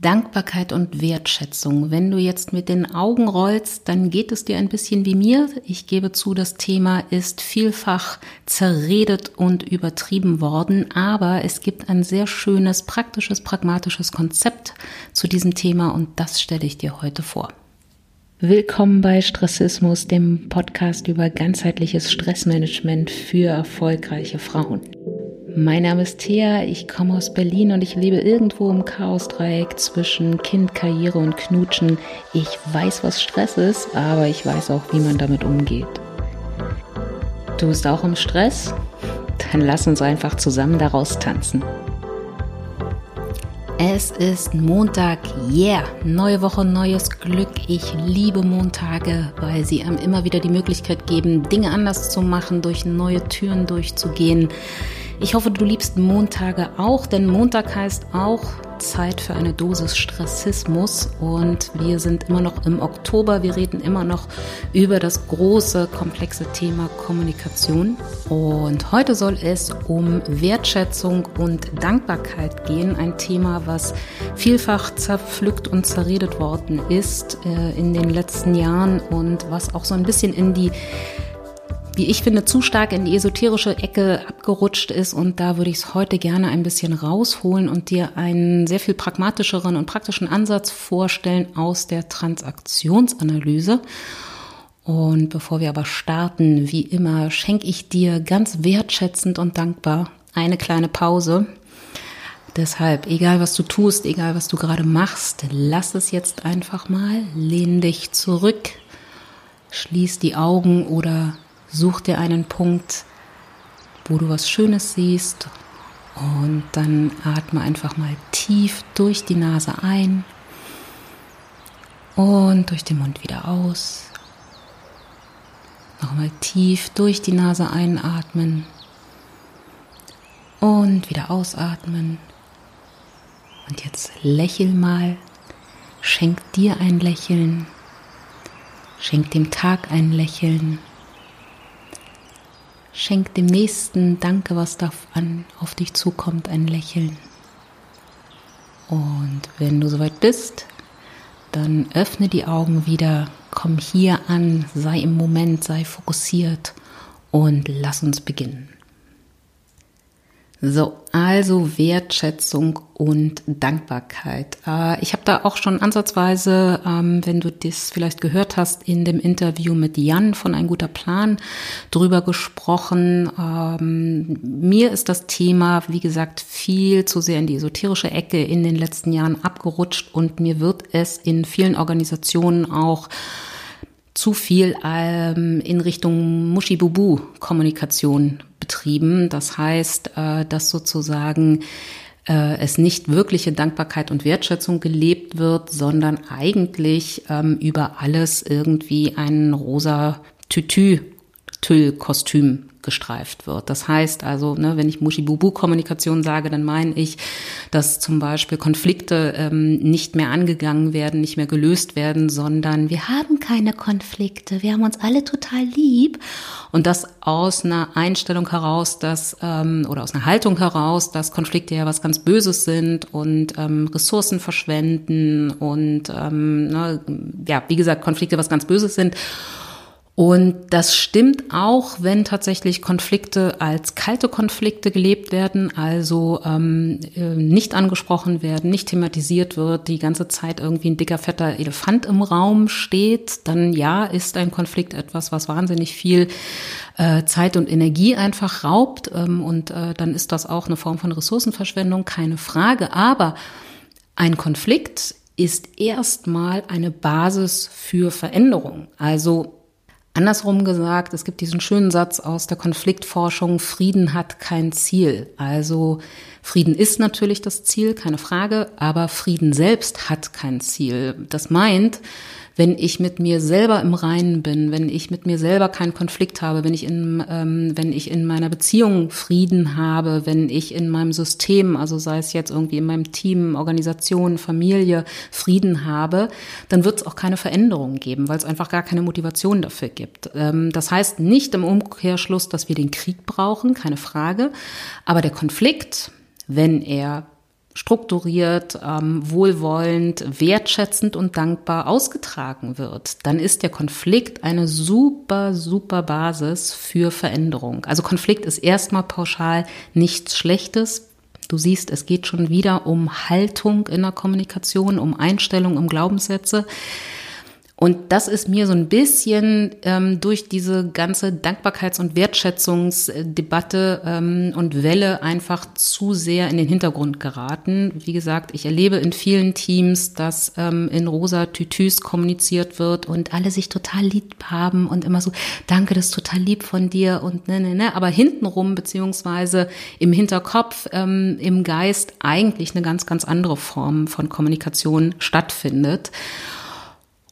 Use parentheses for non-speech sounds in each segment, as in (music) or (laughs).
Dankbarkeit und Wertschätzung. Wenn du jetzt mit den Augen rollst, dann geht es dir ein bisschen wie mir. Ich gebe zu, das Thema ist vielfach zerredet und übertrieben worden, aber es gibt ein sehr schönes, praktisches, pragmatisches Konzept zu diesem Thema und das stelle ich dir heute vor. Willkommen bei Stressismus, dem Podcast über ganzheitliches Stressmanagement für erfolgreiche Frauen. Mein Name ist Thea, ich komme aus Berlin und ich lebe irgendwo im Chaosdreieck zwischen Kind, Karriere und Knutschen. Ich weiß, was Stress ist, aber ich weiß auch, wie man damit umgeht. Du bist auch im Stress? Dann lass uns einfach zusammen daraus tanzen. Es ist Montag, yeah, neue Woche, neues Glück. Ich liebe Montage, weil sie einem immer wieder die Möglichkeit geben, Dinge anders zu machen, durch neue Türen durchzugehen. Ich hoffe, du liebst Montage auch, denn Montag heißt auch Zeit für eine Dosis Stressismus und wir sind immer noch im Oktober. Wir reden immer noch über das große, komplexe Thema Kommunikation. Und heute soll es um Wertschätzung und Dankbarkeit gehen. Ein Thema, was vielfach zerpflückt und zerredet worden ist äh, in den letzten Jahren und was auch so ein bisschen in die wie ich finde, zu stark in die esoterische Ecke abgerutscht ist. Und da würde ich es heute gerne ein bisschen rausholen und dir einen sehr viel pragmatischeren und praktischen Ansatz vorstellen aus der Transaktionsanalyse. Und bevor wir aber starten, wie immer, schenke ich dir ganz wertschätzend und dankbar eine kleine Pause. Deshalb, egal was du tust, egal was du gerade machst, lass es jetzt einfach mal, lehn dich zurück, schließ die Augen oder Such dir einen Punkt, wo du was Schönes siehst und dann atme einfach mal tief durch die Nase ein und durch den Mund wieder aus. Nochmal tief durch die Nase einatmen und wieder ausatmen. Und jetzt lächel mal, schenk dir ein Lächeln, schenk dem Tag ein Lächeln. Schenk dem Nächsten Danke, was da an, auf dich zukommt, ein Lächeln. Und wenn du soweit bist, dann öffne die Augen wieder, komm hier an, sei im Moment, sei fokussiert und lass uns beginnen. So, also Wertschätzung und Dankbarkeit. Äh, ich habe da auch schon ansatzweise, ähm, wenn du das vielleicht gehört hast, in dem Interview mit Jan von Ein guter Plan drüber gesprochen. Ähm, mir ist das Thema, wie gesagt, viel zu sehr in die esoterische Ecke in den letzten Jahren abgerutscht und mir wird es in vielen Organisationen auch zu viel ähm, in Richtung Muschi-Bubu-Kommunikation betrieben. Das heißt, äh, dass sozusagen äh, es nicht wirklich in Dankbarkeit und Wertschätzung gelebt wird, sondern eigentlich ähm, über alles irgendwie ein rosa Tütü-Tüllkostüm gestreift wird. Das heißt also, ne, wenn ich Muschi-Bubu-Kommunikation sage, dann meine ich, dass zum Beispiel Konflikte ähm, nicht mehr angegangen werden, nicht mehr gelöst werden, sondern wir haben keine Konflikte, wir haben uns alle total lieb. Und das aus einer Einstellung heraus, dass ähm, oder aus einer Haltung heraus, dass Konflikte ja was ganz Böses sind und ähm, Ressourcen verschwenden und ähm, ne, ja, wie gesagt, Konflikte was ganz Böses sind. Und das stimmt auch, wenn tatsächlich Konflikte als kalte Konflikte gelebt werden, also ähm, äh, nicht angesprochen werden, nicht thematisiert wird, die ganze Zeit irgendwie ein dicker, fetter Elefant im Raum steht, dann ja, ist ein Konflikt etwas, was wahnsinnig viel äh, Zeit und Energie einfach raubt. Ähm, und äh, dann ist das auch eine Form von Ressourcenverschwendung, keine Frage. Aber ein Konflikt ist erstmal eine Basis für Veränderung. Also Andersrum gesagt, es gibt diesen schönen Satz aus der Konfliktforschung, Frieden hat kein Ziel. Also Frieden ist natürlich das Ziel, keine Frage, aber Frieden selbst hat kein Ziel. Das meint, wenn ich mit mir selber im Reinen bin, wenn ich mit mir selber keinen Konflikt habe, wenn ich in, ähm, wenn ich in meiner Beziehung Frieden habe, wenn ich in meinem System, also sei es jetzt irgendwie in meinem Team, Organisation, Familie, Frieden habe, dann wird es auch keine Veränderung geben, weil es einfach gar keine Motivation dafür gibt. Ähm, das heißt nicht im Umkehrschluss, dass wir den Krieg brauchen, keine Frage, aber der Konflikt, wenn er strukturiert, ähm, wohlwollend, wertschätzend und dankbar ausgetragen wird, dann ist der Konflikt eine super, super Basis für Veränderung. Also Konflikt ist erstmal pauschal nichts Schlechtes. Du siehst, es geht schon wieder um Haltung in der Kommunikation, um Einstellung, um Glaubenssätze. Und das ist mir so ein bisschen ähm, durch diese ganze Dankbarkeits- und Wertschätzungsdebatte ähm, und Welle einfach zu sehr in den Hintergrund geraten. Wie gesagt, ich erlebe in vielen Teams, dass ähm, in rosa Tütüs kommuniziert wird und alle sich total lieb haben und immer so, danke, das ist total lieb von dir und ne, ne, ne. Aber hintenrum, beziehungsweise im Hinterkopf, ähm, im Geist eigentlich eine ganz, ganz andere Form von Kommunikation stattfindet.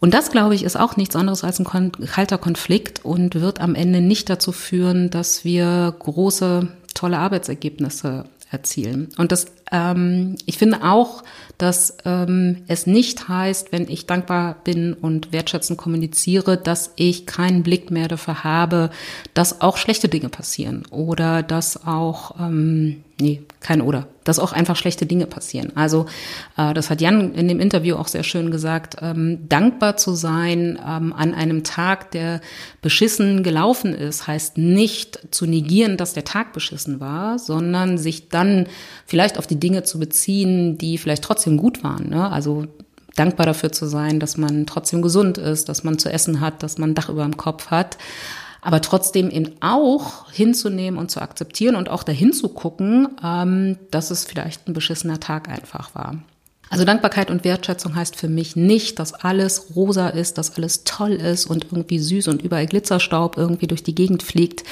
Und das, glaube ich, ist auch nichts anderes als ein kalter Konflikt und wird am Ende nicht dazu führen, dass wir große, tolle Arbeitsergebnisse erzielen. Und das, ähm, ich finde auch, dass ähm, es nicht heißt, wenn ich dankbar bin und wertschätzend kommuniziere, dass ich keinen Blick mehr dafür habe, dass auch schlechte Dinge passieren oder dass auch, ähm, nee, kein oder, dass auch einfach schlechte Dinge passieren. Also äh, das hat Jan in dem Interview auch sehr schön gesagt, ähm, dankbar zu sein ähm, an einem Tag, der beschissen gelaufen ist, heißt nicht zu negieren, dass der Tag beschissen war, sondern sich dann vielleicht auf die Dinge zu beziehen, die vielleicht trotzdem gut waren. Ne? Also dankbar dafür zu sein, dass man trotzdem gesund ist, dass man zu essen hat, dass man ein Dach über dem Kopf hat aber trotzdem eben auch hinzunehmen und zu akzeptieren und auch dahin zu gucken, ähm, dass es vielleicht ein beschissener Tag einfach war. Also Dankbarkeit und Wertschätzung heißt für mich nicht, dass alles rosa ist, dass alles toll ist und irgendwie süß und überall Glitzerstaub irgendwie durch die Gegend fliegt.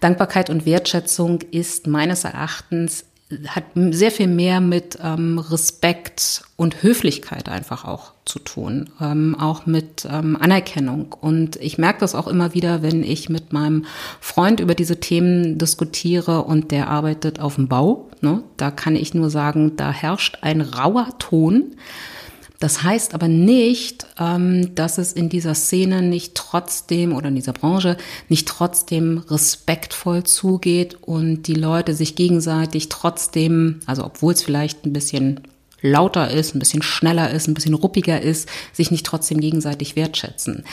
Dankbarkeit und Wertschätzung ist meines Erachtens hat sehr viel mehr mit ähm, Respekt und Höflichkeit einfach auch zu tun, ähm, auch mit ähm, Anerkennung. Und ich merke das auch immer wieder, wenn ich mit meinem Freund über diese Themen diskutiere und der arbeitet auf dem Bau. Ne? Da kann ich nur sagen, da herrscht ein rauer Ton. Das heißt aber nicht, ähm, dass es in dieser Szene nicht trotzdem oder in dieser Branche nicht trotzdem respektvoll zugeht und die Leute sich gegenseitig trotzdem, also obwohl es vielleicht ein bisschen lauter ist, ein bisschen schneller ist, ein bisschen ruppiger ist, sich nicht trotzdem gegenseitig wertschätzen.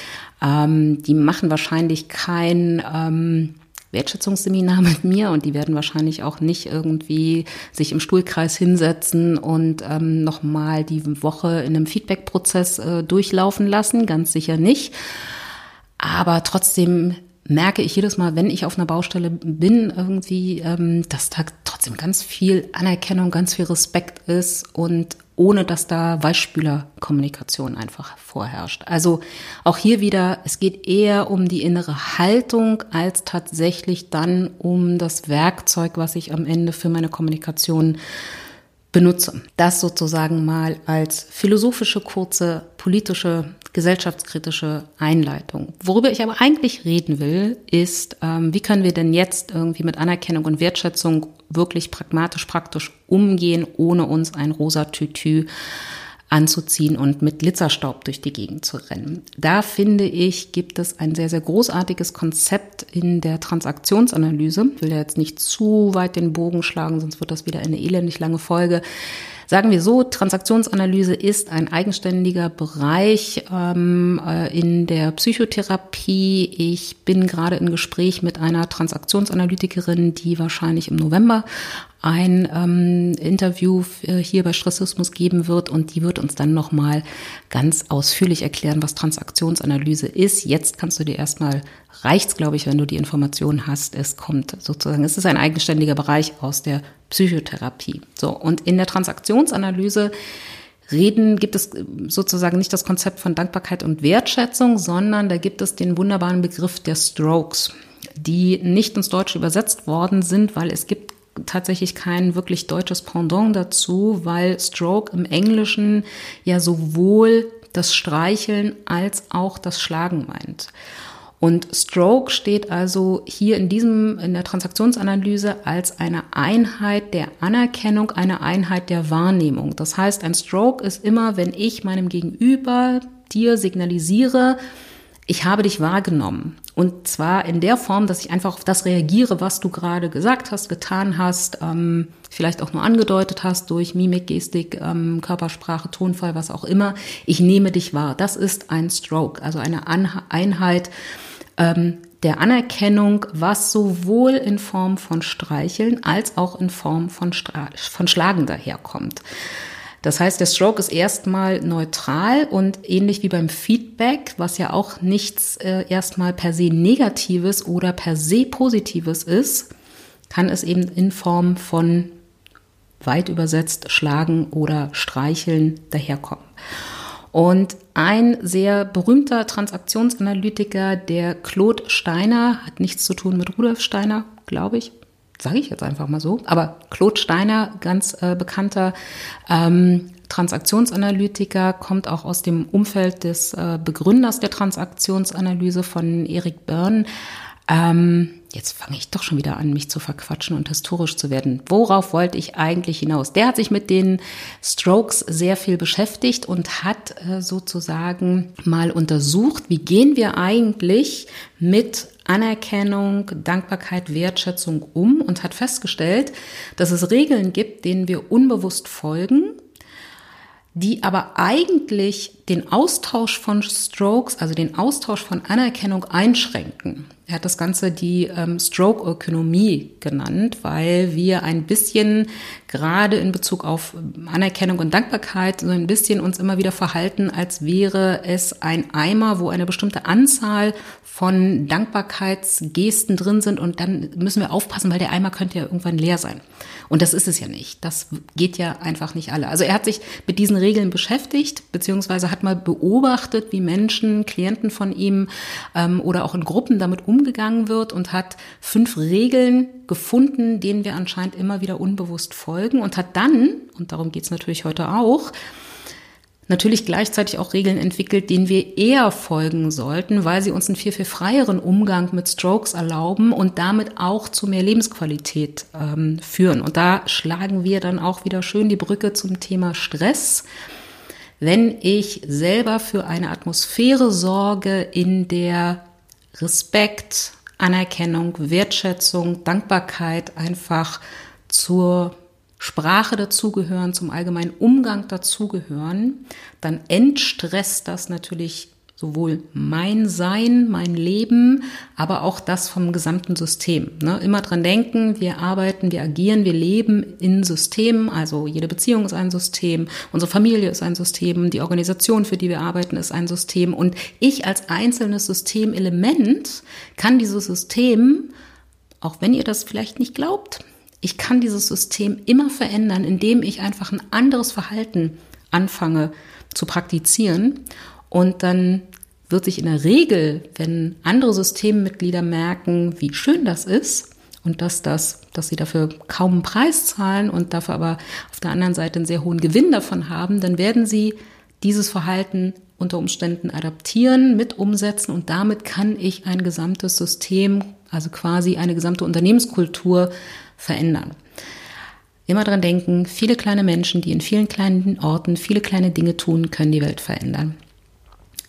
Ähm, die machen wahrscheinlich kein ähm, Wertschätzungsseminar mit mir und die werden wahrscheinlich auch nicht irgendwie sich im Stuhlkreis hinsetzen und ähm, nochmal die Woche in einem Feedback-Prozess äh, durchlaufen lassen, ganz sicher nicht. Aber trotzdem merke ich jedes Mal, wenn ich auf einer Baustelle bin, irgendwie, ähm, dass da trotzdem ganz viel Anerkennung, ganz viel Respekt ist und ohne dass da Weichspülerkommunikation einfach vorherrscht. Also auch hier wieder, es geht eher um die innere Haltung als tatsächlich dann um das Werkzeug, was ich am Ende für meine Kommunikation benutze. Das sozusagen mal als philosophische, kurze, politische, gesellschaftskritische Einleitung. Worüber ich aber eigentlich reden will, ist, ähm, wie können wir denn jetzt irgendwie mit Anerkennung und Wertschätzung wirklich pragmatisch, praktisch umgehen, ohne uns ein rosa Tütü anzuziehen und mit Glitzerstaub durch die Gegend zu rennen. Da finde ich, gibt es ein sehr, sehr großartiges Konzept in der Transaktionsanalyse. Ich will ja jetzt nicht zu weit den Bogen schlagen, sonst wird das wieder eine elendig lange Folge. Sagen wir so, Transaktionsanalyse ist ein eigenständiger Bereich ähm, äh, in der Psychotherapie. Ich bin gerade in Gespräch mit einer Transaktionsanalytikerin, die wahrscheinlich im November ein ähm, Interview äh, hier bei Stressismus geben wird und die wird uns dann nochmal ganz ausführlich erklären, was Transaktionsanalyse ist. Jetzt kannst du dir erstmal, reicht's glaube ich, wenn du die Informationen hast. Es kommt sozusagen, es ist ein eigenständiger Bereich aus der Psychotherapie. So, und in der Transaktionsanalyse reden, gibt es sozusagen nicht das Konzept von Dankbarkeit und Wertschätzung, sondern da gibt es den wunderbaren Begriff der Strokes, die nicht ins Deutsche übersetzt worden sind, weil es gibt tatsächlich kein wirklich deutsches Pendant dazu, weil Stroke im Englischen ja sowohl das Streicheln als auch das Schlagen meint. Und Stroke steht also hier in diesem, in der Transaktionsanalyse als eine Einheit der Anerkennung, eine Einheit der Wahrnehmung. Das heißt, ein Stroke ist immer, wenn ich meinem Gegenüber dir signalisiere, ich habe dich wahrgenommen. Und zwar in der Form, dass ich einfach auf das reagiere, was du gerade gesagt hast, getan hast, ähm, vielleicht auch nur angedeutet hast durch Mimik, Gestik, ähm, Körpersprache, Tonfall, was auch immer. Ich nehme dich wahr. Das ist ein Stroke, also eine An Einheit ähm, der Anerkennung, was sowohl in Form von Streicheln als auch in Form von, Stra von Schlagen daherkommt. Das heißt, der Stroke ist erstmal neutral und ähnlich wie beim Feedback, was ja auch nichts äh, erstmal per se Negatives oder per se Positives ist, kann es eben in Form von weit übersetzt Schlagen oder Streicheln daherkommen. Und ein sehr berühmter Transaktionsanalytiker, der Claude Steiner, hat nichts zu tun mit Rudolf Steiner, glaube ich, sage ich jetzt einfach mal so. Aber Claude Steiner, ganz äh, bekannter ähm, Transaktionsanalytiker, kommt auch aus dem Umfeld des äh, Begründers der Transaktionsanalyse von Eric Byrne. Ähm, jetzt fange ich doch schon wieder an, mich zu verquatschen und historisch zu werden. Worauf wollte ich eigentlich hinaus? Der hat sich mit den Strokes sehr viel beschäftigt und hat äh, sozusagen mal untersucht, wie gehen wir eigentlich mit Anerkennung, Dankbarkeit, Wertschätzung um und hat festgestellt, dass es Regeln gibt, denen wir unbewusst folgen, die aber eigentlich den Austausch von Strokes, also den Austausch von Anerkennung einschränken. Er hat das Ganze die ähm, Stroke-Ökonomie genannt, weil wir ein bisschen gerade in Bezug auf Anerkennung und Dankbarkeit so ein bisschen uns immer wieder verhalten, als wäre es ein Eimer, wo eine bestimmte Anzahl von Dankbarkeitsgesten drin sind und dann müssen wir aufpassen, weil der Eimer könnte ja irgendwann leer sein. Und das ist es ja nicht. Das geht ja einfach nicht alle. Also er hat sich mit diesen Regeln beschäftigt, beziehungsweise hat mal beobachtet, wie Menschen, Klienten von ihm ähm, oder auch in Gruppen damit umgegangen wird und hat fünf Regeln gefunden, denen wir anscheinend immer wieder unbewusst folgen und hat dann, und darum geht es natürlich heute auch, natürlich gleichzeitig auch Regeln entwickelt, denen wir eher folgen sollten, weil sie uns einen viel, viel freieren Umgang mit Strokes erlauben und damit auch zu mehr Lebensqualität ähm, führen. Und da schlagen wir dann auch wieder schön die Brücke zum Thema Stress. Wenn ich selber für eine Atmosphäre sorge, in der Respekt, Anerkennung, Wertschätzung, Dankbarkeit einfach zur Sprache dazugehören, zum allgemeinen Umgang dazugehören, dann entstresst das natürlich sowohl mein Sein, mein Leben, aber auch das vom gesamten System. Ne? Immer dran denken, wir arbeiten, wir agieren, wir leben in Systemen, also jede Beziehung ist ein System, unsere Familie ist ein System, die Organisation, für die wir arbeiten, ist ein System und ich als einzelnes Systemelement kann dieses System, auch wenn ihr das vielleicht nicht glaubt, ich kann dieses System immer verändern, indem ich einfach ein anderes Verhalten anfange zu praktizieren. Und dann wird sich in der Regel, wenn andere Systemmitglieder merken, wie schön das ist und dass das, dass sie dafür kaum einen Preis zahlen und dafür aber auf der anderen Seite einen sehr hohen Gewinn davon haben, dann werden sie dieses Verhalten unter Umständen adaptieren, mit umsetzen und damit kann ich ein gesamtes System, also quasi eine gesamte Unternehmenskultur verändern. Immer dran denken, viele kleine Menschen, die in vielen kleinen Orten viele kleine Dinge tun, können die Welt verändern.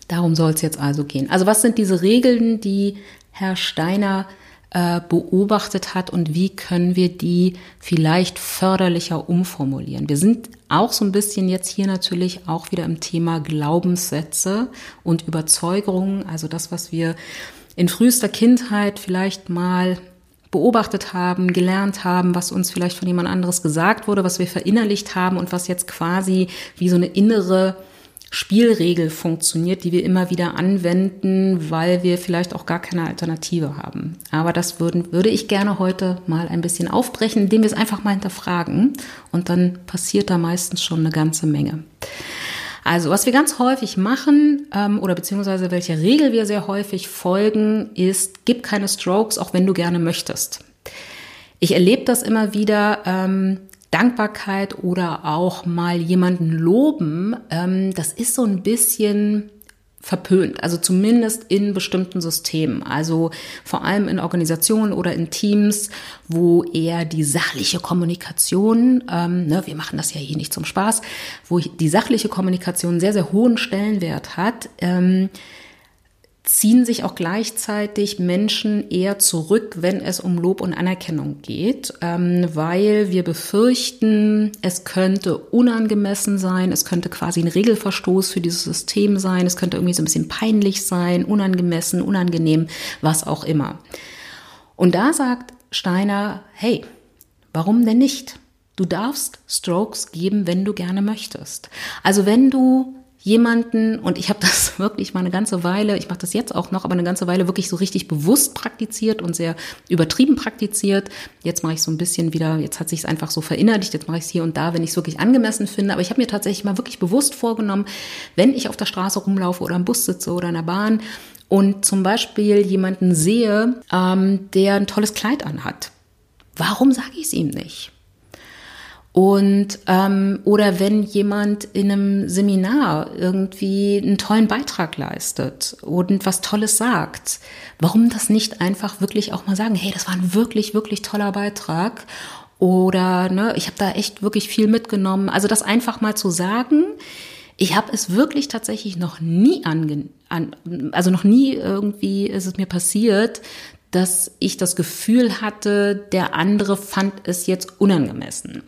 Darum soll es jetzt also gehen. Also was sind diese Regeln, die Herr Steiner äh, beobachtet hat und wie können wir die vielleicht förderlicher umformulieren? Wir sind auch so ein bisschen jetzt hier natürlich auch wieder im Thema Glaubenssätze und Überzeugungen, also das, was wir in frühester Kindheit vielleicht mal beobachtet haben, gelernt haben, was uns vielleicht von jemand anderes gesagt wurde, was wir verinnerlicht haben und was jetzt quasi wie so eine innere Spielregel funktioniert, die wir immer wieder anwenden, weil wir vielleicht auch gar keine Alternative haben. Aber das würden, würde ich gerne heute mal ein bisschen aufbrechen, indem wir es einfach mal hinterfragen. Und dann passiert da meistens schon eine ganze Menge. Also, was wir ganz häufig machen ähm, oder beziehungsweise welche Regel wir sehr häufig folgen, ist, gib keine Strokes, auch wenn du gerne möchtest. Ich erlebe das immer wieder. Ähm, Dankbarkeit oder auch mal jemanden loben, ähm, das ist so ein bisschen verpönt, also zumindest in bestimmten Systemen, also vor allem in Organisationen oder in Teams, wo eher die sachliche Kommunikation, ähm, ne, wir machen das ja hier nicht zum Spaß, wo die sachliche Kommunikation sehr, sehr hohen Stellenwert hat. Ähm, ziehen sich auch gleichzeitig Menschen eher zurück, wenn es um Lob und Anerkennung geht, ähm, weil wir befürchten, es könnte unangemessen sein, es könnte quasi ein Regelverstoß für dieses System sein, es könnte irgendwie so ein bisschen peinlich sein, unangemessen, unangenehm, was auch immer. Und da sagt Steiner, hey, warum denn nicht? Du darfst Strokes geben, wenn du gerne möchtest. Also wenn du jemanden, und ich habe (laughs) das wirklich mal eine ganze Weile, ich mache das jetzt auch noch, aber eine ganze Weile wirklich so richtig bewusst praktiziert und sehr übertrieben praktiziert. Jetzt mache ich so ein bisschen wieder, jetzt hat sich es einfach so verinnerlicht, jetzt mache ich es hier und da, wenn ich es wirklich angemessen finde. Aber ich habe mir tatsächlich mal wirklich bewusst vorgenommen, wenn ich auf der Straße rumlaufe oder im Bus sitze oder in der Bahn und zum Beispiel jemanden sehe, ähm, der ein tolles Kleid anhat, warum sage ich es ihm nicht? Und ähm, oder wenn jemand in einem Seminar irgendwie einen tollen Beitrag leistet und was Tolles sagt, warum das nicht einfach wirklich auch mal sagen, hey, das war ein wirklich, wirklich toller Beitrag. Oder ne, ich habe da echt wirklich viel mitgenommen. Also das einfach mal zu sagen, ich habe es wirklich tatsächlich noch nie ange an, also noch nie irgendwie ist es mir passiert, dass ich das Gefühl hatte, der andere fand es jetzt unangemessen.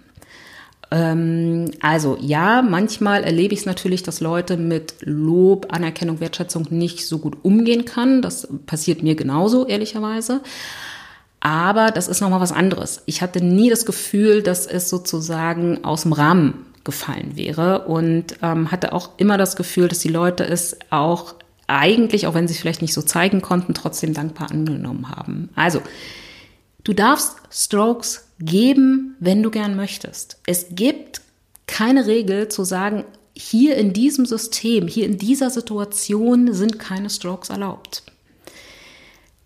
Ähm, also ja, manchmal erlebe ich es natürlich, dass Leute mit Lob, Anerkennung, Wertschätzung nicht so gut umgehen kann. Das passiert mir genauso, ehrlicherweise. Aber das ist nochmal was anderes. Ich hatte nie das Gefühl, dass es sozusagen aus dem Rahmen gefallen wäre und ähm, hatte auch immer das Gefühl, dass die Leute es auch eigentlich, auch wenn sie es vielleicht nicht so zeigen konnten, trotzdem dankbar angenommen haben. Also, du darfst Strokes geben, wenn du gern möchtest. Es gibt keine Regel zu sagen, hier in diesem System, hier in dieser Situation sind keine Strokes erlaubt.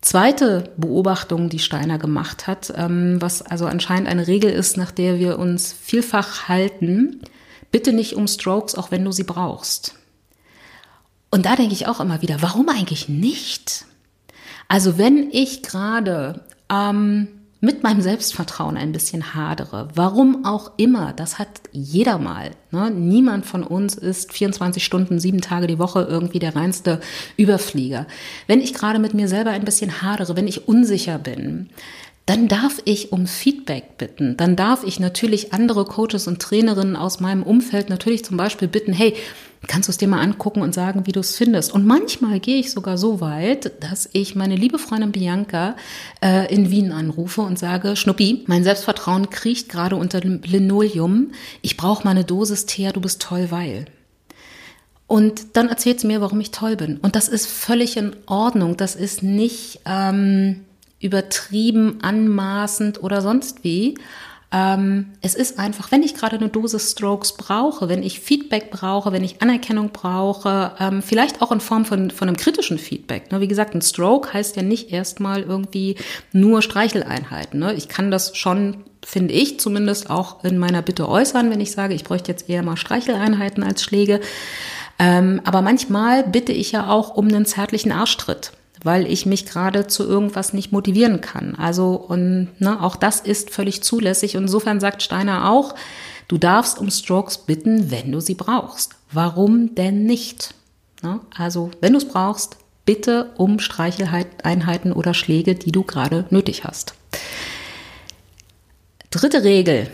Zweite Beobachtung, die Steiner gemacht hat, ähm, was also anscheinend eine Regel ist, nach der wir uns vielfach halten, bitte nicht um Strokes, auch wenn du sie brauchst. Und da denke ich auch immer wieder, warum eigentlich nicht? Also wenn ich gerade ähm, mit meinem Selbstvertrauen ein bisschen hadere. Warum auch immer, das hat jeder mal. Ne? Niemand von uns ist 24 Stunden, sieben Tage die Woche irgendwie der reinste Überflieger. Wenn ich gerade mit mir selber ein bisschen hadere, wenn ich unsicher bin, dann darf ich um Feedback bitten. Dann darf ich natürlich andere Coaches und Trainerinnen aus meinem Umfeld natürlich zum Beispiel bitten, hey, kannst du es dir mal angucken und sagen, wie du es findest. Und manchmal gehe ich sogar so weit, dass ich meine liebe Freundin Bianca äh, in Wien anrufe und sage, Schnuppi, mein Selbstvertrauen kriecht gerade unter dem Linoleum. Ich brauche mal eine Dosis Teer, du bist toll, weil. Und dann erzählt sie mir, warum ich toll bin. Und das ist völlig in Ordnung. Das ist nicht ähm, übertrieben, anmaßend oder sonst wie. Ähm, es ist einfach, wenn ich gerade eine Dosis Strokes brauche, wenn ich Feedback brauche, wenn ich Anerkennung brauche, ähm, vielleicht auch in Form von, von einem kritischen Feedback. Ne? Wie gesagt, ein Stroke heißt ja nicht erstmal irgendwie nur Streicheleinheiten. Ne? Ich kann das schon finde ich zumindest auch in meiner Bitte äußern, wenn ich sage, ich bräuchte jetzt eher mal Streicheleinheiten als Schläge. Ähm, aber manchmal bitte ich ja auch um einen zärtlichen Arschtritt weil ich mich gerade zu irgendwas nicht motivieren kann. Also und ne, auch das ist völlig zulässig. Und insofern sagt Steiner auch, du darfst um Strokes bitten, wenn du sie brauchst. Warum denn nicht? Ne? Also wenn du es brauchst, bitte um Streicheleinheiten oder Schläge, die du gerade nötig hast. Dritte Regel,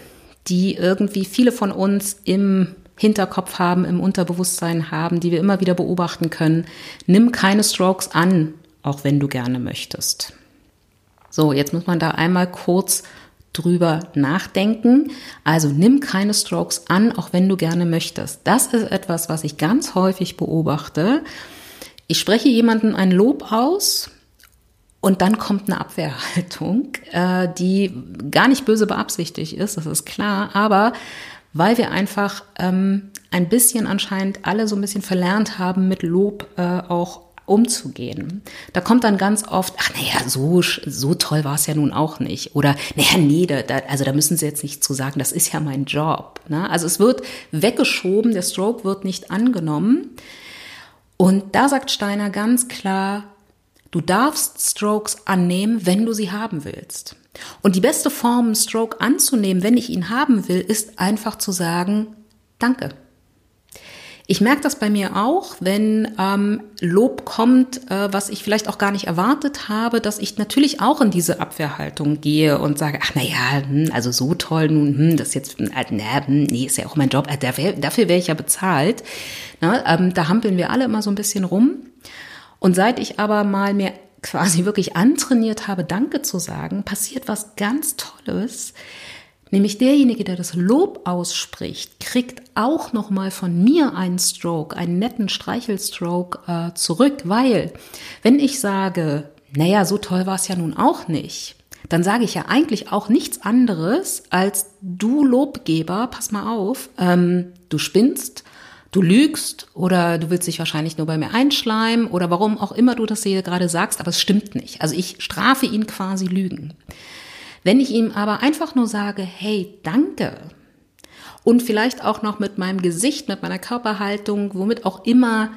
die irgendwie viele von uns im Hinterkopf haben, im Unterbewusstsein haben, die wir immer wieder beobachten können. Nimm keine Strokes an, auch wenn du gerne möchtest. So, jetzt muss man da einmal kurz drüber nachdenken. Also nimm keine Strokes an, auch wenn du gerne möchtest. Das ist etwas, was ich ganz häufig beobachte. Ich spreche jemandem ein Lob aus und dann kommt eine Abwehrhaltung, äh, die gar nicht böse beabsichtigt ist, das ist klar, aber weil wir einfach ähm, ein bisschen anscheinend alle so ein bisschen verlernt haben, mit Lob äh, auch umzugehen. Da kommt dann ganz oft, ach naja, so, so toll war es ja nun auch nicht. Oder, naja, nee, da, also da müssen Sie jetzt nicht zu sagen, das ist ja mein Job. Ne? Also es wird weggeschoben, der Stroke wird nicht angenommen. Und da sagt Steiner ganz klar, du darfst Strokes annehmen, wenn du sie haben willst. Und die beste Form, einen Stroke anzunehmen, wenn ich ihn haben will, ist einfach zu sagen, danke. Ich merke das bei mir auch, wenn ähm, Lob kommt, äh, was ich vielleicht auch gar nicht erwartet habe, dass ich natürlich auch in diese Abwehrhaltung gehe und sage, ach na ja, hm, also so toll nun, hm, das jetzt, äh, na, hm, nee, ist ja auch mein Job, äh, dafür, dafür wäre ich ja bezahlt. Na, ähm, da hampeln wir alle immer so ein bisschen rum. Und seit ich aber mal mir (laughs) quasi wirklich antrainiert habe, Danke zu sagen, passiert was ganz Tolles. Nämlich derjenige, der das Lob ausspricht, kriegt auch noch mal von mir einen Stroke, einen netten Streichelstroke äh, zurück, weil wenn ich sage, naja, so toll war es ja nun auch nicht, dann sage ich ja eigentlich auch nichts anderes als du Lobgeber, pass mal auf, ähm, du spinnst, du lügst oder du willst dich wahrscheinlich nur bei mir einschleimen oder warum auch immer du das hier gerade sagst, aber es stimmt nicht. Also ich strafe ihn quasi Lügen. Wenn ich ihm aber einfach nur sage, hey, danke, und vielleicht auch noch mit meinem Gesicht, mit meiner Körperhaltung, womit auch immer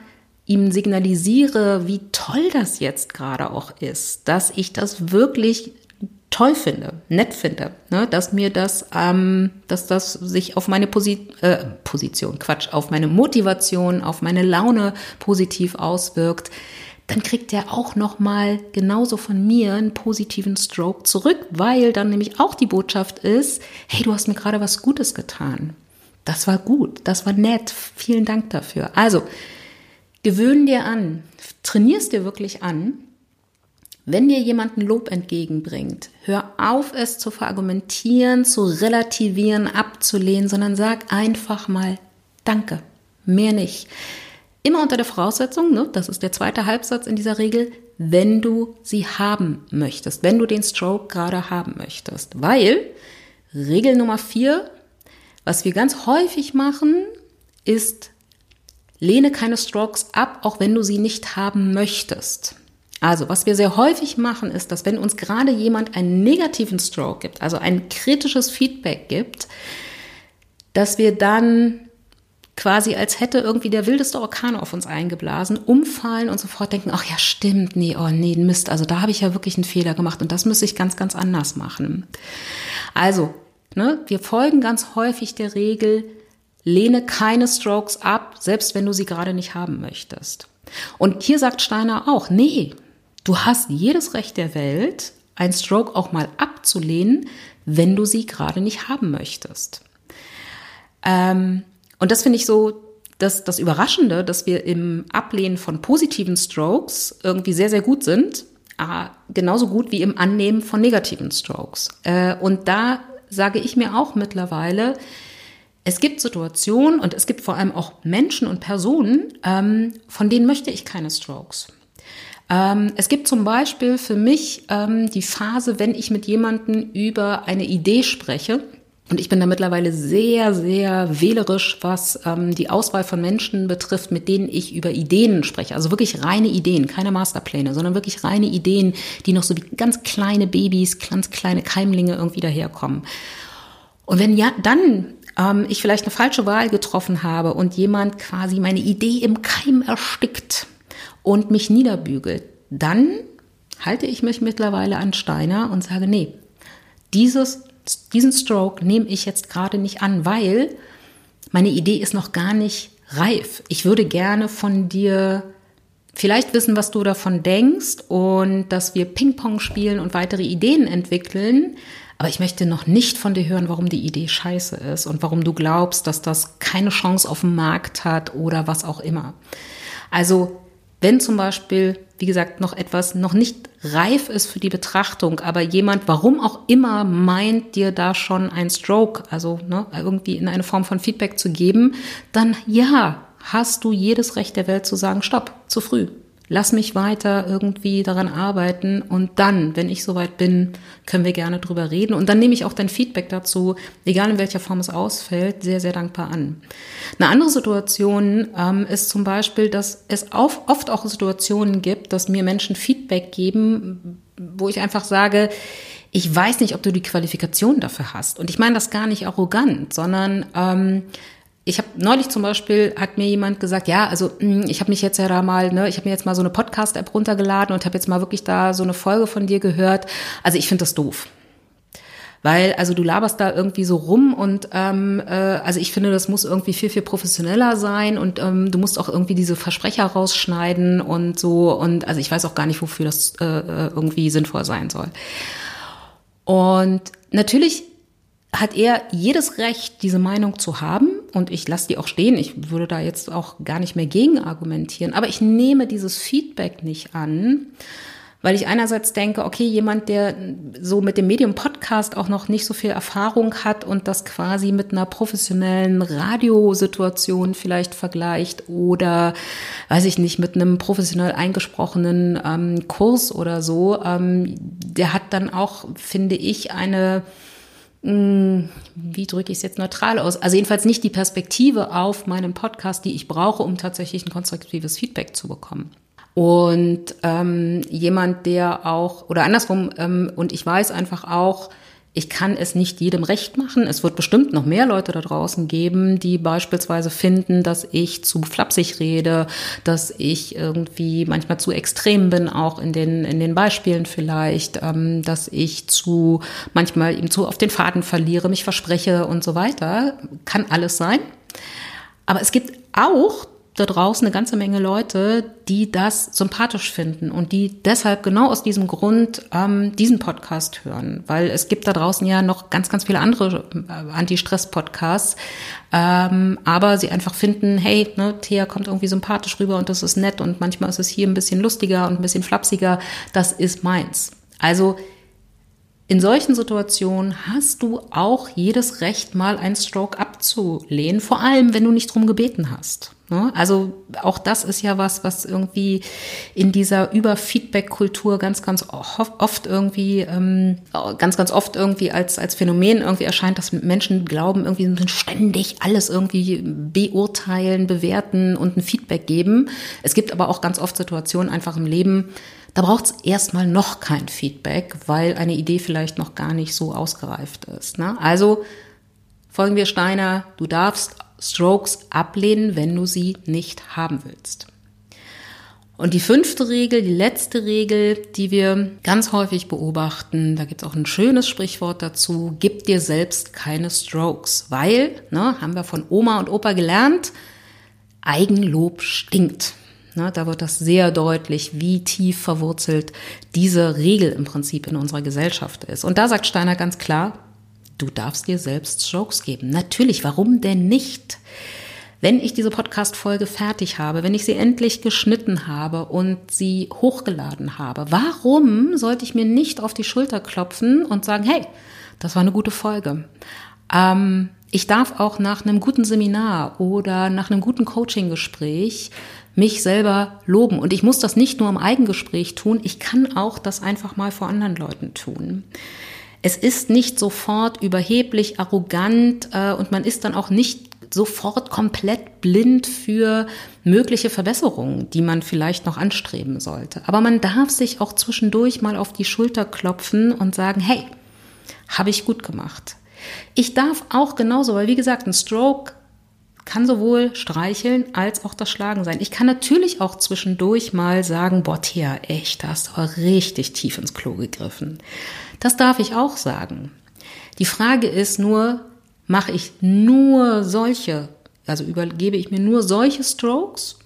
ihm signalisiere, wie toll das jetzt gerade auch ist, dass ich das wirklich toll finde, nett finde, ne, dass mir das, ähm, dass das sich auf meine Posi äh, Position, Quatsch, auf meine Motivation, auf meine Laune positiv auswirkt, dann kriegt er auch noch mal genauso von mir einen positiven Stroke zurück, weil dann nämlich auch die Botschaft ist, hey, du hast mir gerade was Gutes getan. Das war gut, das war nett, vielen Dank dafür. Also, gewöhn dir an, trainierst dir wirklich an, wenn dir jemand ein Lob entgegenbringt, hör auf, es zu verargumentieren, zu relativieren, abzulehnen, sondern sag einfach mal Danke, mehr nicht. Immer unter der Voraussetzung, ne, das ist der zweite Halbsatz in dieser Regel, wenn du sie haben möchtest, wenn du den Stroke gerade haben möchtest. Weil Regel Nummer vier, was wir ganz häufig machen, ist, lehne keine Strokes ab, auch wenn du sie nicht haben möchtest. Also, was wir sehr häufig machen, ist, dass wenn uns gerade jemand einen negativen Stroke gibt, also ein kritisches Feedback gibt, dass wir dann quasi als hätte irgendwie der wildeste Orkan auf uns eingeblasen, umfallen und sofort denken, ach ja, stimmt, nee, oh nee, Mist, also da habe ich ja wirklich einen Fehler gemacht und das müsste ich ganz, ganz anders machen. Also, ne, wir folgen ganz häufig der Regel, lehne keine Strokes ab, selbst wenn du sie gerade nicht haben möchtest. Und hier sagt Steiner auch, nee, du hast jedes Recht der Welt, ein Stroke auch mal abzulehnen, wenn du sie gerade nicht haben möchtest. Ähm, und das finde ich so das, das Überraschende, dass wir im Ablehnen von positiven Strokes irgendwie sehr, sehr gut sind. Äh, genauso gut wie im Annehmen von negativen Strokes. Äh, und da sage ich mir auch mittlerweile, es gibt Situationen und es gibt vor allem auch Menschen und Personen, ähm, von denen möchte ich keine Strokes. Ähm, es gibt zum Beispiel für mich ähm, die Phase, wenn ich mit jemandem über eine Idee spreche, und ich bin da mittlerweile sehr, sehr wählerisch, was ähm, die Auswahl von Menschen betrifft, mit denen ich über Ideen spreche. Also wirklich reine Ideen, keine Masterpläne, sondern wirklich reine Ideen, die noch so wie ganz kleine Babys, ganz kleine Keimlinge irgendwie daherkommen. Und wenn ja, dann ähm, ich vielleicht eine falsche Wahl getroffen habe und jemand quasi meine Idee im Keim erstickt und mich niederbügelt, dann halte ich mich mittlerweile an Steiner und sage, nee, dieses diesen Stroke nehme ich jetzt gerade nicht an, weil meine Idee ist noch gar nicht reif. Ich würde gerne von dir vielleicht wissen, was du davon denkst und dass wir Ping-Pong spielen und weitere Ideen entwickeln. Aber ich möchte noch nicht von dir hören, warum die Idee scheiße ist und warum du glaubst, dass das keine Chance auf dem Markt hat oder was auch immer. Also wenn zum Beispiel, wie gesagt, noch etwas noch nicht reif ist für die Betrachtung, aber jemand, warum auch immer, meint dir da schon ein Stroke, also ne, irgendwie in eine Form von Feedback zu geben, dann ja, hast du jedes Recht der Welt zu sagen, stopp, zu früh lass mich weiter irgendwie daran arbeiten und dann, wenn ich soweit bin, können wir gerne drüber reden und dann nehme ich auch dein Feedback dazu, egal in welcher Form es ausfällt, sehr, sehr dankbar an. Eine andere Situation ähm, ist zum Beispiel, dass es oft auch Situationen gibt, dass mir Menschen Feedback geben, wo ich einfach sage, ich weiß nicht, ob du die Qualifikation dafür hast. Und ich meine das gar nicht arrogant, sondern ähm, ich habe neulich zum Beispiel hat mir jemand gesagt, ja, also hm, ich habe mich jetzt ja da mal, ne, ich habe mir jetzt mal so eine Podcast-App runtergeladen und habe jetzt mal wirklich da so eine Folge von dir gehört. Also ich finde das doof. Weil, also du laberst da irgendwie so rum und ähm, äh, also ich finde, das muss irgendwie viel, viel professioneller sein und ähm, du musst auch irgendwie diese Versprecher rausschneiden und so und also ich weiß auch gar nicht, wofür das äh, äh irgendwie sinnvoll sein soll. Und natürlich hat er jedes Recht, diese Meinung zu haben. Und ich lasse die auch stehen. Ich würde da jetzt auch gar nicht mehr gegen argumentieren. Aber ich nehme dieses Feedback nicht an, weil ich einerseits denke, okay, jemand, der so mit dem Medium Podcast auch noch nicht so viel Erfahrung hat und das quasi mit einer professionellen Radiosituation vielleicht vergleicht oder, weiß ich nicht, mit einem professionell eingesprochenen ähm, Kurs oder so, ähm, der hat dann auch, finde ich, eine wie drücke ich es jetzt neutral aus? Also jedenfalls nicht die Perspektive auf meinen Podcast, die ich brauche, um tatsächlich ein konstruktives Feedback zu bekommen. Und ähm, jemand, der auch, oder andersrum, ähm, und ich weiß einfach auch, ich kann es nicht jedem recht machen. Es wird bestimmt noch mehr Leute da draußen geben, die beispielsweise finden, dass ich zu flapsig rede, dass ich irgendwie manchmal zu extrem bin, auch in den, in den Beispielen vielleicht, ähm, dass ich zu, manchmal eben zu auf den Faden verliere, mich verspreche und so weiter. Kann alles sein. Aber es gibt auch da draußen eine ganze Menge Leute, die das sympathisch finden und die deshalb genau aus diesem Grund ähm, diesen Podcast hören, weil es gibt da draußen ja noch ganz, ganz viele andere äh, Anti-Stress-Podcasts, ähm, aber sie einfach finden, hey, ne, Thea kommt irgendwie sympathisch rüber und das ist nett und manchmal ist es hier ein bisschen lustiger und ein bisschen flapsiger, das ist meins. Also in solchen Situationen hast du auch jedes Recht, mal einen Stroke abzulehnen, vor allem wenn du nicht drum gebeten hast. Ne? Also auch das ist ja was, was irgendwie in dieser Überfeedback-Kultur ganz, ganz oft irgendwie, ähm, ganz, ganz oft irgendwie als, als Phänomen irgendwie erscheint, dass Menschen glauben, irgendwie müssen ständig alles irgendwie beurteilen, bewerten und ein Feedback geben. Es gibt aber auch ganz oft Situationen einfach im Leben, da braucht es erstmal noch kein Feedback, weil eine Idee vielleicht noch gar nicht so ausgereift ist. Ne? Also folgen wir Steiner, du darfst Strokes ablehnen, wenn du sie nicht haben willst. Und die fünfte Regel, die letzte Regel, die wir ganz häufig beobachten, da gibt es auch ein schönes Sprichwort dazu, gib dir selbst keine Strokes, weil, ne, haben wir von Oma und Opa gelernt, Eigenlob stinkt. Ne, da wird das sehr deutlich, wie tief verwurzelt diese Regel im Prinzip in unserer Gesellschaft ist. Und da sagt Steiner ganz klar, Du darfst dir selbst Strokes geben. Natürlich, warum denn nicht? Wenn ich diese Podcast-Folge fertig habe, wenn ich sie endlich geschnitten habe und sie hochgeladen habe, warum sollte ich mir nicht auf die Schulter klopfen und sagen, hey, das war eine gute Folge? Ähm, ich darf auch nach einem guten Seminar oder nach einem guten Coaching-Gespräch mich selber loben. Und ich muss das nicht nur im Eigengespräch tun, ich kann auch das einfach mal vor anderen Leuten tun. Es ist nicht sofort überheblich, arrogant äh, und man ist dann auch nicht sofort komplett blind für mögliche Verbesserungen, die man vielleicht noch anstreben sollte. Aber man darf sich auch zwischendurch mal auf die Schulter klopfen und sagen, hey, habe ich gut gemacht. Ich darf auch genauso, weil wie gesagt, ein Stroke kann sowohl streicheln als auch das Schlagen sein. Ich kann natürlich auch zwischendurch mal sagen, boah, Thea, echt, da hast du aber richtig tief ins Klo gegriffen. Das darf ich auch sagen. Die Frage ist nur, mache ich nur solche, also übergebe ich mir nur solche Strokes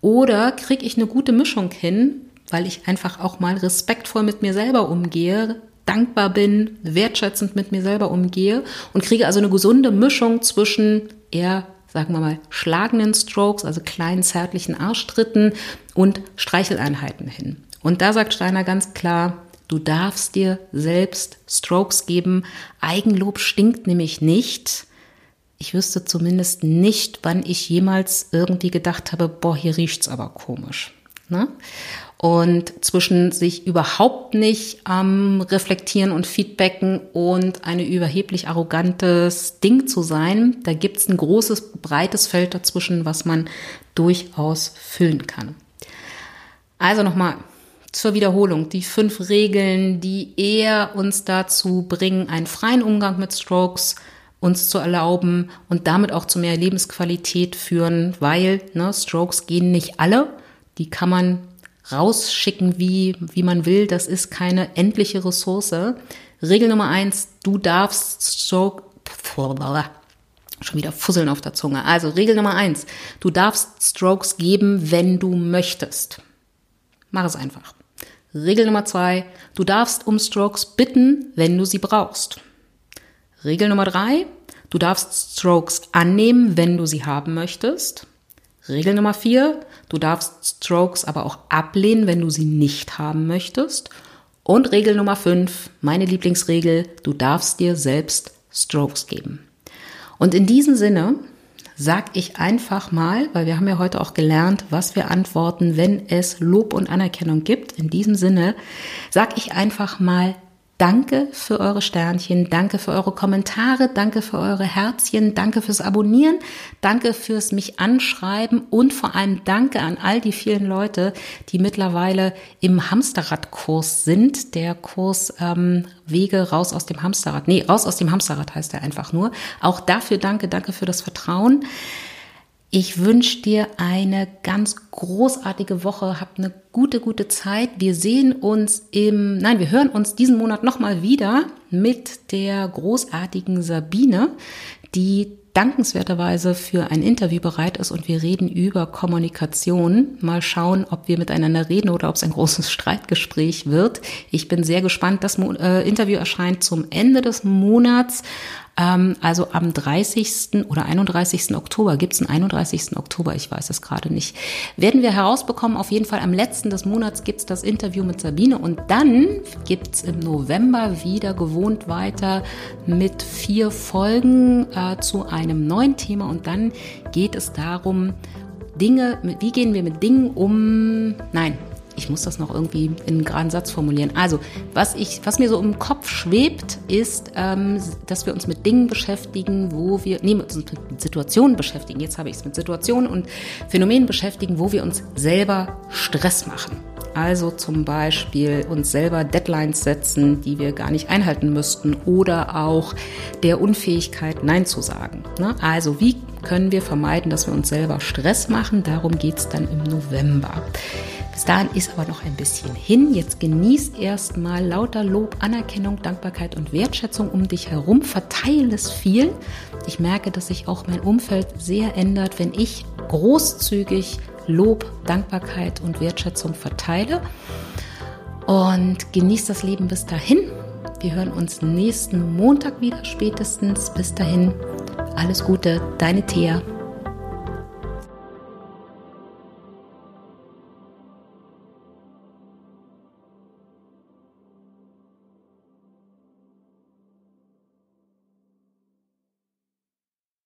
oder kriege ich eine gute Mischung hin, weil ich einfach auch mal respektvoll mit mir selber umgehe, dankbar bin, wertschätzend mit mir selber umgehe und kriege also eine gesunde Mischung zwischen eher, sagen wir mal, schlagenden Strokes, also kleinen zärtlichen Arschtritten und Streicheleinheiten hin. Und da sagt Steiner ganz klar, Du darfst dir selbst Strokes geben. Eigenlob stinkt nämlich nicht. Ich wüsste zumindest nicht, wann ich jemals irgendwie gedacht habe, boah, hier riecht's aber komisch. Ne? Und zwischen sich überhaupt nicht ähm, reflektieren und feedbacken und eine überheblich arrogantes Ding zu sein, da gibt's ein großes, breites Feld dazwischen, was man durchaus füllen kann. Also nochmal, zur Wiederholung, die fünf Regeln, die eher uns dazu bringen, einen freien Umgang mit Strokes uns zu erlauben und damit auch zu mehr Lebensqualität führen, weil ne, Strokes gehen nicht alle. Die kann man rausschicken, wie, wie man will. Das ist keine endliche Ressource. Regel Nummer eins, du darfst Stroke, schon wieder Fusseln auf der Zunge. Also Regel Nummer eins, du darfst Strokes geben, wenn du möchtest. Mach es einfach. Regel Nummer zwei, du darfst um Strokes bitten, wenn du sie brauchst. Regel Nummer drei, du darfst Strokes annehmen, wenn du sie haben möchtest. Regel Nummer vier, du darfst Strokes aber auch ablehnen, wenn du sie nicht haben möchtest. Und Regel Nummer fünf, meine Lieblingsregel, du darfst dir selbst Strokes geben. Und in diesem Sinne sag ich einfach mal, weil wir haben ja heute auch gelernt, was wir antworten, wenn es Lob und Anerkennung gibt. In diesem Sinne sag ich einfach mal Danke für eure Sternchen, danke für eure Kommentare, danke für eure Herzchen, danke fürs Abonnieren, danke fürs mich anschreiben und vor allem danke an all die vielen Leute, die mittlerweile im Hamsterradkurs sind. Der Kurs ähm, Wege raus aus dem Hamsterrad. Nee, raus aus dem Hamsterrad heißt er einfach nur. Auch dafür danke, danke für das Vertrauen. Ich wünsche dir eine ganz großartige Woche. Hab eine gute, gute Zeit. Wir sehen uns im, nein, wir hören uns diesen Monat nochmal wieder mit der großartigen Sabine, die dankenswerterweise für ein Interview bereit ist und wir reden über Kommunikation. Mal schauen, ob wir miteinander reden oder ob es ein großes Streitgespräch wird. Ich bin sehr gespannt. Das äh, Interview erscheint zum Ende des Monats. Ähm, also am 30. oder 31. Oktober, gibt es einen 31. Oktober, ich weiß es gerade nicht, werden wir herausbekommen. Auf jeden Fall am letzten des Monats gibt es das Interview mit Sabine und dann gibt es im November wieder gewohnt weiter mit vier Folgen äh, zu einem neuen Thema und dann geht es darum, Dinge, wie gehen wir mit Dingen um, nein, ich muss das noch irgendwie in einen geraden Satz formulieren. Also, was ich, was mir so im Kopf schwebt, ist, ähm, dass wir uns mit Dingen beschäftigen, wo wir, nee, mit Situationen beschäftigen. Jetzt habe ich es mit Situationen und Phänomenen beschäftigen, wo wir uns selber Stress machen. Also zum Beispiel uns selber Deadlines setzen, die wir gar nicht einhalten müssten oder auch der Unfähigkeit, Nein zu sagen. Ne? Also wie können wir vermeiden, dass wir uns selber Stress machen? Darum geht es dann im November. Bis dahin ist aber noch ein bisschen hin. Jetzt genieß erstmal lauter Lob, Anerkennung, Dankbarkeit und Wertschätzung um dich herum. Verteile es viel. Ich merke, dass sich auch mein Umfeld sehr ändert, wenn ich großzügig Lob, Dankbarkeit und Wertschätzung verteile. Und genieß das Leben bis dahin. Wir hören uns nächsten Montag wieder spätestens. Bis dahin, alles Gute, deine Thea.